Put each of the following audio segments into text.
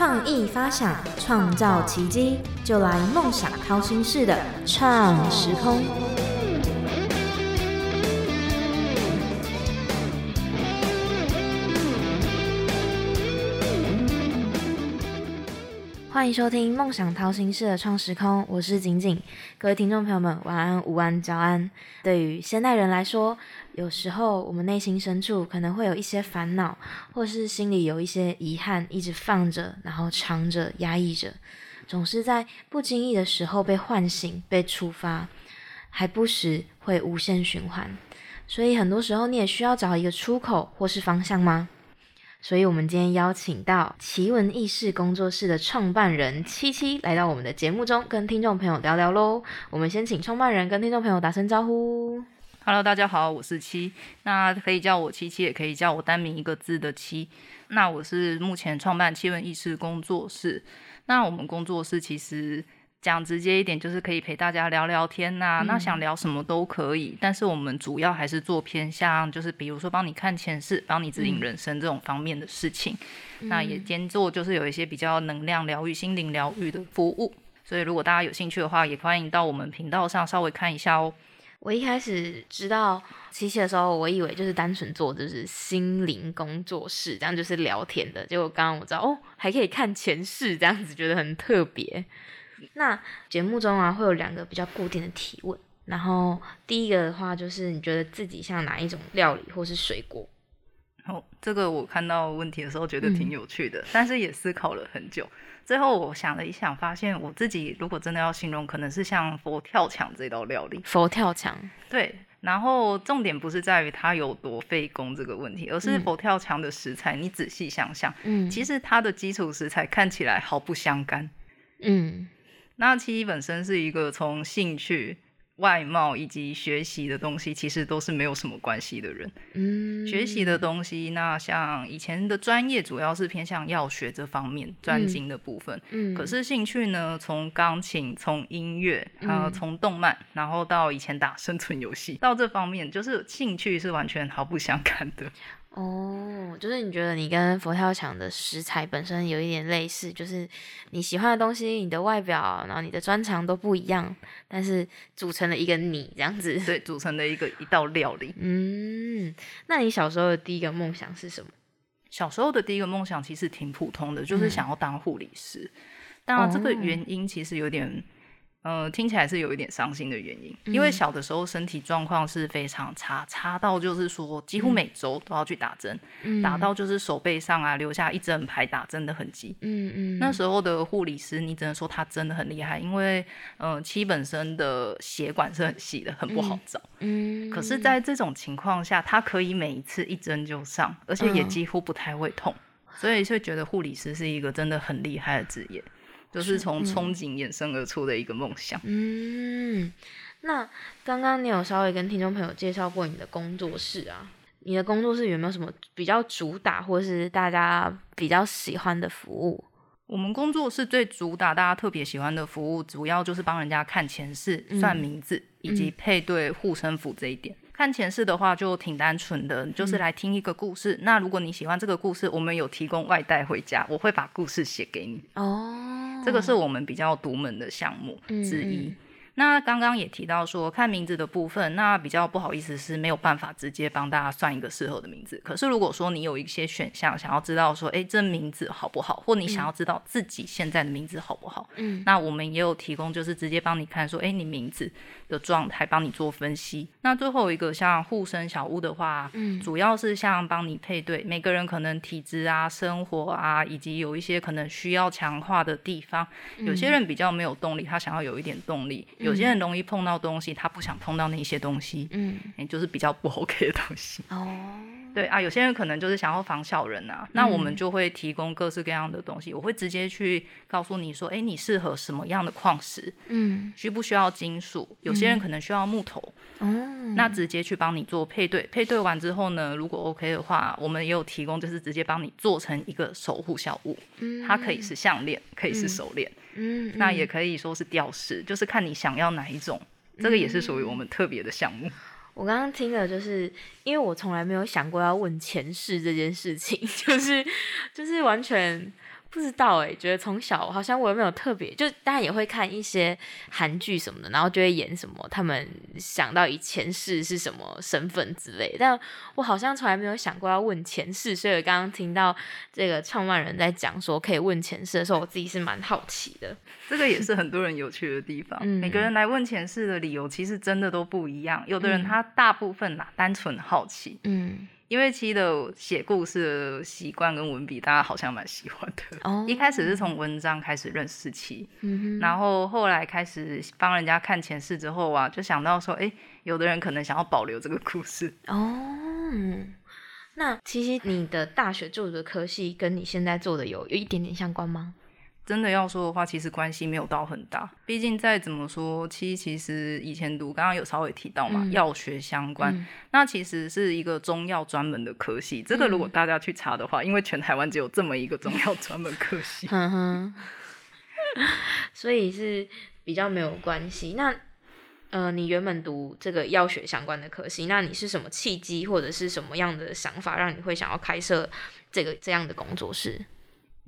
创意发想，创造奇迹，就来梦想掏心式的创时空。欢迎收听《梦想掏心式的创时空》，我是景景。各位听众朋友们，晚安、午安、早安。对于现代人来说，有时候我们内心深处可能会有一些烦恼，或是心里有一些遗憾，一直放着，然后藏着、压抑着，总是在不经意的时候被唤醒、被触发，还不时会无限循环。所以很多时候，你也需要找一个出口或是方向吗？所以，我们今天邀请到奇闻异事工作室的创办人七七来到我们的节目中，跟听众朋友聊聊喽。我们先请创办人跟听众朋友打声招呼。Hello，大家好，我是七，那可以叫我七七，也可以叫我单名一个字的七。那我是目前创办奇闻异事工作室。那我们工作室其实。讲直接一点，就是可以陪大家聊聊天呐。那想聊什么都可以，但是我们主要还是做偏向，就是比如说帮你看前世、帮你指引人生这种方面的事情。那也兼做就是有一些比较能量疗愈、心灵疗愈的服务。所以如果大家有兴趣的话，也欢迎到我们频道上稍微看一下哦。我一开始知道七七的时候，我以为就是单纯做就是心灵工作室，这样就是聊天的。结果刚刚我知道哦，还可以看前世，这样子觉得很特别。那节目中啊，会有两个比较固定的提问。然后第一个的话，就是你觉得自己像哪一种料理或是水果？哦，这个我看到问题的时候觉得挺有趣的，但是也思考了很久。最后我想了一想，发现我自己如果真的要形容，可能是像佛跳墙这道料理。佛跳墙，对。然后重点不是在于它有多费工这个问题，而是佛跳墙的食材，你仔细想想，嗯，其实它的基础食材看起来毫不相干，嗯。那七七本身是一个从兴趣、外貌以及学习的东西，其实都是没有什么关系的人。嗯，学习的东西，那像以前的专业主要是偏向药学这方面专精的部分。嗯，可是兴趣呢，从钢琴、从音乐，呃，从动漫，然后到以前打生存游戏，到这方面，就是兴趣是完全毫不相干的。哦，就是你觉得你跟佛跳墙的食材本身有一点类似，就是你喜欢的东西、你的外表，然后你的专长都不一样，但是组成了一个你这样子。对，组成了一个一道料理。嗯，那你小时候的第一个梦想是什么？小时候的第一个梦想其实挺普通的，就是想要当护理师。当然，这个原因其实有点。嗯，听起来是有一点伤心的原因，因为小的时候身体状况是非常差，差到就是说几乎每周都要去打针，打到就是手背上啊留下一整排打针的痕迹。嗯嗯，那时候的护理师，你只能说他真的很厉害，因为嗯七本身的血管是很细的，很不好找。嗯，可是，在这种情况下，他可以每一次一针就上，而且也几乎不太会痛，所以就觉得护理师是一个真的很厉害的职业。就是从憧憬衍生而出的一个梦想。嗯，那刚刚你有稍微跟听众朋友介绍过你的工作室啊？你的工作室有没有什么比较主打或是大家比较喜欢的服务？我们工作室最主打大家特别喜欢的服务，主要就是帮人家看前世、算名字以及配对护身符这一点。看前世的话就挺单纯的，就是来听一个故事。那如果你喜欢这个故事，我们有提供外带回家，我会把故事写给你。哦，这个是我们比较独门的项目之一。那刚刚也提到说看名字的部分，那比较不好意思是没有办法直接帮大家算一个适合的名字。可是如果说你有一些选项，想要知道说，哎，这名字好不好，或你想要知道自己现在的名字好不好，嗯，那我们也有提供，就是直接帮你看说，哎，你名字的状态，帮你做分析。那最后一个像护身小屋的话，嗯，主要是像帮你配对每个人可能体质啊、生活啊，以及有一些可能需要强化的地方。有些人比较没有动力，他想要有一点动力。有些人容易碰到东西，他不想碰到那些东西，嗯，也就是比较不 OK 的东西。哦，对啊，有些人可能就是想要防小人啊，那我们就会提供各式各样的东西。我会直接去告诉你说，哎，你适合什么样的矿石？嗯，需不需要金属？有些人可能需要木头。哦，那直接去帮你做配对，配对完之后呢，如果 OK 的话，我们也有提供，就是直接帮你做成一个守护小物。嗯，它可以是项链，可以是手链。嗯，那也可以说是吊饰，就是看你想要哪一种，这个也是属于我们特别的项目。我刚刚听了，就是因为我从来没有想过要问前世这件事情，就是就是完全不知道哎，觉得从小好像我也没有特别，就当然也会看一些韩剧什么的，然后就会演什么他们想到以前世是什么身份之类，但我好像从来没有想过要问前世，所以刚刚听到这个创办人在讲说可以问前世的时候，我自己是蛮好奇的。这个也是很多人有趣的地方，每个人来问前世的理由其实真的都不一样，有的人他大部分呐单纯好奇，嗯。因为七的写故事的习惯跟文笔，大家好像蛮喜欢的。哦，一开始是从文章开始认识七，嗯然后后来开始帮人家看前世之后啊，就想到说，哎，有的人可能想要保留这个故事。哦，那其实你的大学做的科系跟你现在做的有有一点点相关吗？真的要说的话，其实关系没有到很大。毕竟再怎么说，其其实以前读，刚刚有稍微提到嘛，药学相关，那其实是一个中药专门的科系。这个如果大家去查的话，因为全台湾只有这么一个中药专门科系，所以是比较没有关系。那呃，你原本读这个药学相关的科系，那你是什么契机或者是什么样的想法，让你会想要开设这个这样的工作室？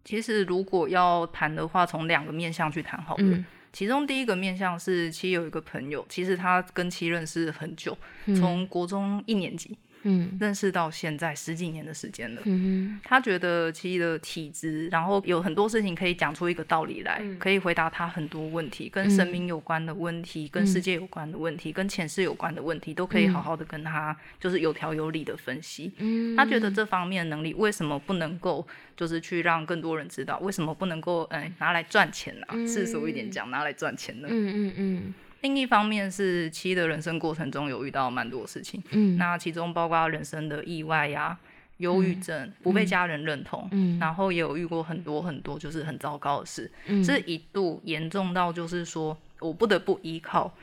其实如果要谈的话，从两个面向去谈好了。其中第一个面向是，其实有一个朋友，其实他跟七认识很久，从国中一年级。嗯，认识到现在十几年的时间了。嗯他觉得其实的体质，然后有很多事情可以讲出一个道理来，可以回答他很多问题，跟神明有关的问题，跟世界有关的问题，跟前世有关的问题，都可以好好的跟他就是有条有理的分析。嗯，他觉得这方面能力为什么不能够就是去让更多人知道？为什么不能够哎拿来赚钱呢？世俗一点讲，拿来赚钱呢？嗯嗯嗯。另一方面是七的人生过程中有遇到蛮多事情，嗯，那其中包括人生的意外呀、忧郁症、不被家人认同，嗯，然后也有遇过很多很多就是很糟糕的事，嗯，是一度严重到就是说我不得不依靠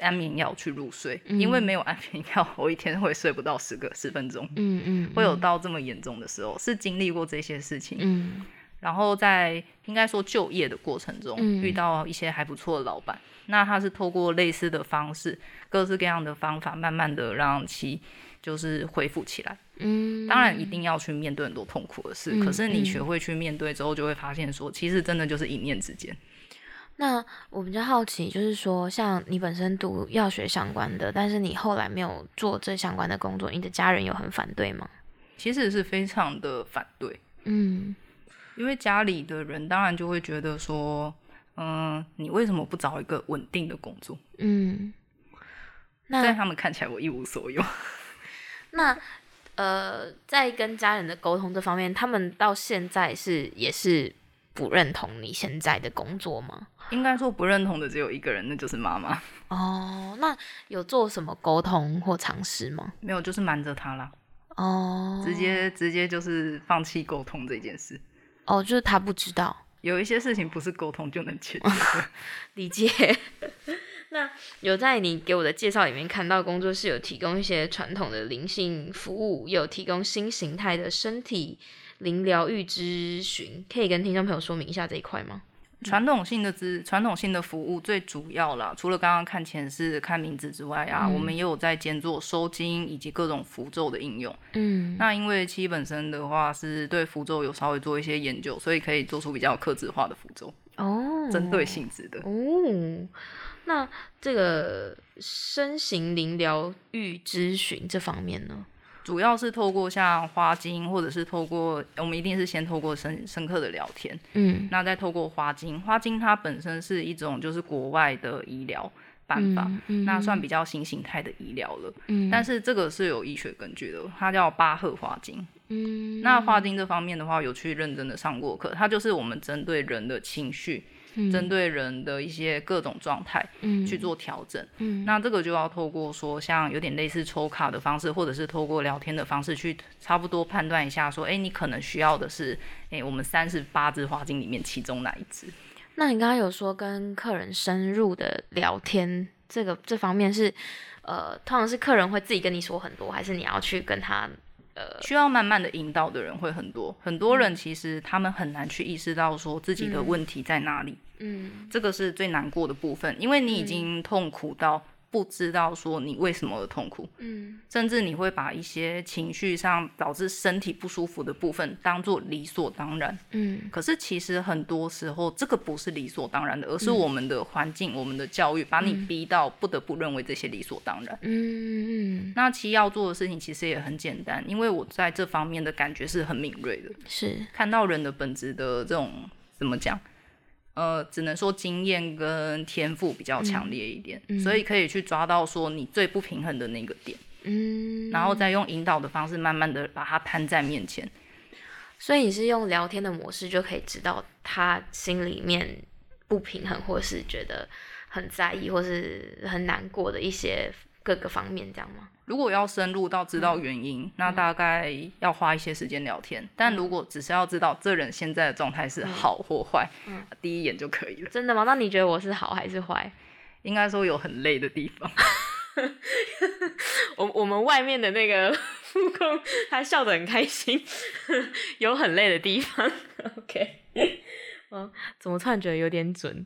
安眠药去入睡，因为没有安眠药，我一天会睡不到十个十分钟，嗯嗯，会有到这么严重的时候，是经历过这些事情，嗯，然后在应该说就业的过程中遇到一些还不错的老板。那他是透过类似的方式，各式各样的方法，慢慢的让其就是恢复起来。嗯，当然一定要去面对很多痛苦的事，可是你学会去面对之后，就会发现说，其实真的就是一念之间。那我比较好奇，就是说，像你本身读药学相关的，但是你后来没有做这相关的工作，你的家人有很反对吗？其实是非常的反对。嗯，因为家里的人当然就会觉得说。嗯，你为什么不找一个稳定的工作？嗯，在他们看起来我一无所有。那呃，在跟家人的沟通这方面，他们到现在是也是不认同你现在的工作吗？应该说不认同的只有一个人，那就是妈妈。哦，那有做什么沟通或尝试吗？没有，就是瞒着他啦。哦，直接直接就是放弃沟通这件事。哦，就是他不知道。有一些事情不是沟通就能解决，理解。那有在你给我的介绍里面看到，工作室有提供一些传统的灵性服务，有提供新形态的身体灵疗愈咨询，可以跟听众朋友说明一下这一块吗？传统性的资传统性的服务最主要啦，除了刚刚看前世、看名字之外啊，我们也有在兼做收金以及各种符咒的应用。嗯，那因为七本身的话是对符咒有稍微做一些研究，所以可以做出比较克制化的符咒哦，针对性质的哦。那这个身形灵疗愈咨询这方面呢？主要是透过像花精，或者是透过我们一定是先透过深深刻的聊天，嗯，那再透过花精。花精它本身是一种就是国外的医疗办法，那算比较新形态的医疗了，嗯，但是这个是有医学根据的，它叫巴赫花精，嗯，那花精这方面的话，有去认真的上过课，它就是我们针对人的情绪。针对人的一些各种状态去做调整，嗯。那这个就要透过说像有点类似抽卡的方式，或者是透过聊天的方式去差不多判断一下，说哎，你可能需要的是哎，我们三十八支花精里面其中哪一支？那你刚刚有说跟客人深入的聊天，这个这方面是呃，通常是客人会自己跟你说很多，还是你要去跟他？呃，需要慢慢的引导的人会很多，很多人其实他们很难去意识到说自己的问题在哪里，嗯，这个是最难过的部分，因为你已经痛苦到。不知道说你为什么而痛苦，嗯甚至你会把一些情绪上导致身体不舒服的部分当做理所当然。嗯可是其实很多时候，这个不是理所当然的，而是我们的环境、我们的教育把你逼到不得不认为这些理所当然。嗯嗯，那其实要做的事情其实也很简单，因为我在这方面的感觉是很敏锐的，是看到人的本质的这种怎么讲，呃，只能说经验跟天赋比较强烈一点，所以可以去抓到说你最不平衡的那个点，嗯，然后再用引导的方式，慢慢的把它摊在面前。所以你是用聊天的模式就可以知道他心里面不平衡，或是觉得很在意，或是很难过的一些各个方面，这样吗？如果要深入到知道原因，那大概要花一些时间聊天。但如果只是要知道这人现在的状态是好或坏，第一眼就可以了。真的吗？那你觉得我是好还是坏？应该说有很累的地方，我我们外面的那个 副控，他笑得很开心，有很累的地方。OK，嗯，怎么突然觉得有点准？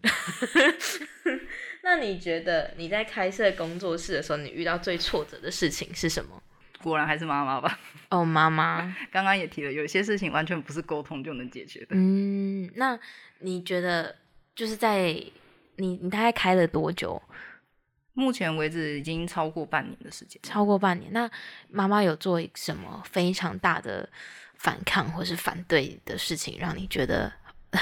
那你觉得你在开设工作室的时候，你遇到最挫折的事情是什么？果然还是妈妈吧。哦，妈妈。刚刚也提了，有些事情完全不是沟通就能解决的。嗯，那你觉得就是在你你大概开了多久？目前为止已经超过半年的时间。超过半年。那妈妈有做什么非常大的反抗或是反对的事情，让你觉得这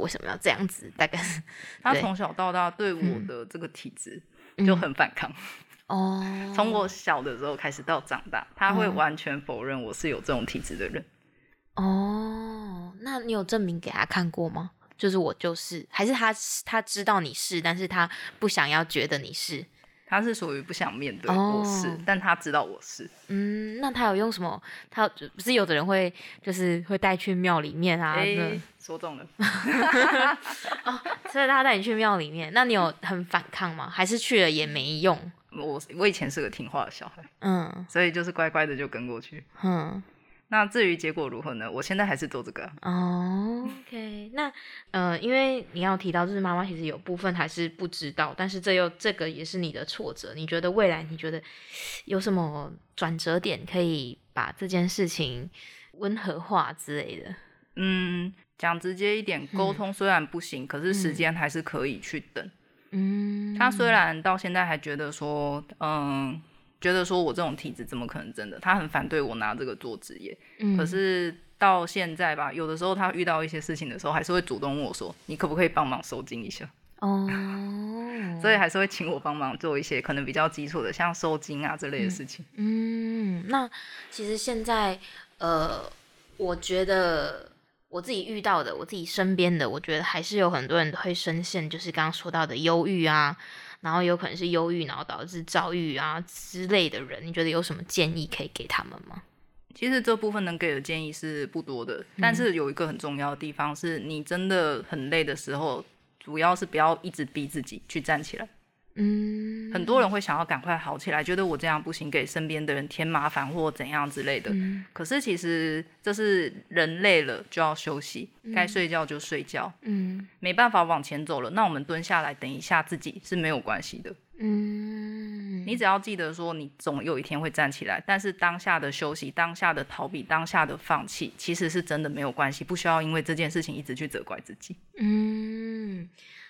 为什么要这样子？大概是 他从小到大对我的这个体质嗯就很反抗，哦，从我小的时候开始到长大，他会嗯完全否认我是有这种体质的人。哦，那你有证明给他看过吗？就是我就是，还是他他知道你是，但是他不想要觉得你是。他是属于不想面对哦我是，但他知道我是。嗯，那他有用什么？他不是有的人会就是会带去庙里面啊，哎、那说中了。所以他带你去庙里面，那你有很反抗吗？还是去了也没用？我我以前是个听话的小孩，嗯所以就是乖乖的就跟过去。哼，那至于结果如何呢？我现在还是做这个啊、哦，OK，那呃，因为你要提到，就是妈妈其实有部分还是不知道，但是这又这个也是你的挫折。你觉得未来你觉得有什么转折点可以把这件事情温和化之类的？嗯，讲直接一点，沟通虽然不行，可是时间还是可以去等。嗯，他虽然到现在还觉得说，嗯，觉得说我这种体质怎么可能真的？他很反对我拿这个做职业。嗯可是到现在吧，有的时候他遇到一些事情的时候，还是会主动问我说：“你可不可以帮忙收金一下？”哦，所以还是会请我帮忙做一些可能比较基础的，像收金啊这类的事情。嗯，那其实现在呃，我觉得我自己遇到的，我自己身边的，我觉得还是有很多人会深陷，就是刚刚说到的忧郁啊，然后有可能是忧郁，然后导致躁郁啊之类的人，你觉得有什么建议可以给他们吗？其实这部分能给的建议是不多的，但是有一个很重要的地方是，你真的很累的时候，主要是不要一直逼自己去站起来。嗯，很多人会想要赶快好起来，觉得我这样不行，给身边的人添麻烦或怎样之类的。嗯可是其实这是人累了就要休息，该睡觉就睡觉，嗯没办法往前走了，那我们蹲下来等一下自己是没有关系的。嗯，你只要记得说，你总有一天会站起来，但是当下的休息、当下的逃避、当下的放弃，其实是真的没有关系，不需要因为这件事情一直去责怪自己。嗯，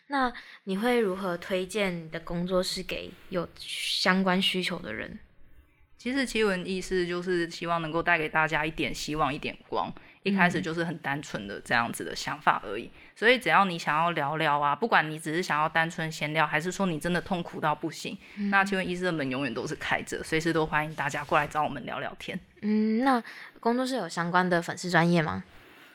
那你会如何推荐你的工作室给有相关需求的人？其实奇闻异事就是希望能够带给大家一点希望、一点光。一开始就是很单纯的这样子的想法而已，所以只要你想要聊聊啊，不管你只是想要单纯闲聊，还是说你真的痛苦到不行，那奇闻异事的门永远都是开着，随时都欢迎大家过来找我们聊聊天。嗯，那工作室有相关的粉丝专业吗？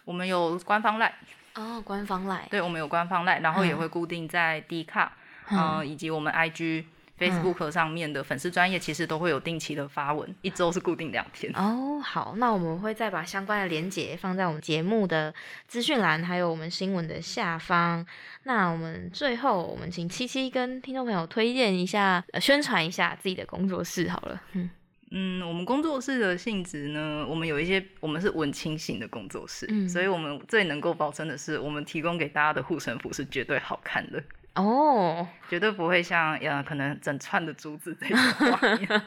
我们有官方赖，哦，官方来，对，我们有官方赖，然后也会固定在 D 卡，嗯、以及我们 IG、Facebook 上面的粉丝专业，其实都会有定期的发文，一周是固定两天。哦，好，那我们会再把相关的连结放在我们节目的资讯栏，还有我们新闻的下方。那我们最后，我们请七七跟听众朋友推荐一下、呃、宣传一下自己的工作室好了。嗯嗯，我们工作室的性质呢，我们有一些，我们是文青型的工作室，嗯所以我们最能够保证的是，我们提供给大家的护身符是绝对好看的。哦，绝对不会像呃可能整串的珠子这种画面。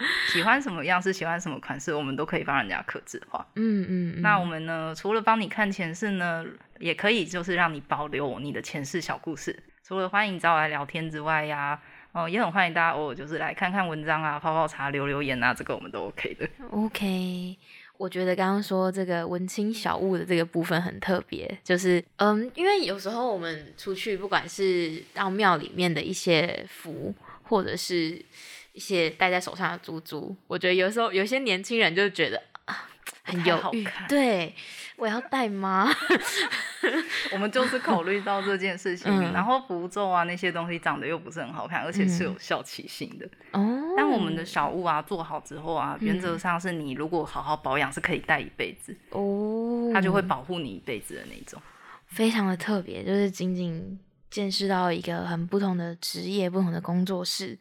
喜欢什么样式，喜欢什么款式，我们都可以帮人家刻字化。嗯嗯嗯，那我们呢，除了帮你看前世呢，也可以就是让你保留你的前世小故事。除了欢迎找我来聊天之外呀，哦，也很欢迎大家偶尔就是来看看文章啊，泡泡茶，留留言啊，这个我们都 OK 的。OK，我觉得刚刚说这个文青小物的这个部分很特别，就是嗯，因为有时候我们出去，不管是到庙里面的一些符，或者是一些戴在手上的珠珠，我觉得有时候有些年轻人就觉得很犹豫，对我要戴吗？我们就是考虑到这件事情，嗯然后符咒啊那些东西长得又不是很好看，而且是有效期性的。哦，但我们的小物啊做好之后啊，原则上是你如果好好保养是可以戴一辈子，哦，它就会保护你一辈子的那种。非常的特别，就是仅仅见识到一个很不同的职业、不同的工作室。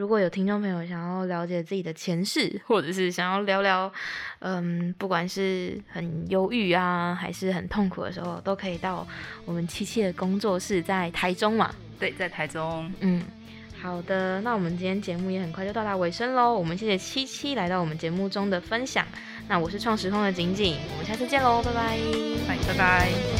如果有听众朋友想要了解自己的前世，或者是想要聊聊，嗯，不管是很忧郁啊，还是很痛苦的时候，都可以到我们七七的工作室，在台中嘛。对，在台中，嗯，好的，那我们今天节目也很快就到达尾声喽。我们谢谢七七来到我们节目中的分享。那我是创时空的景景，我们下次见喽，拜拜。拜拜拜。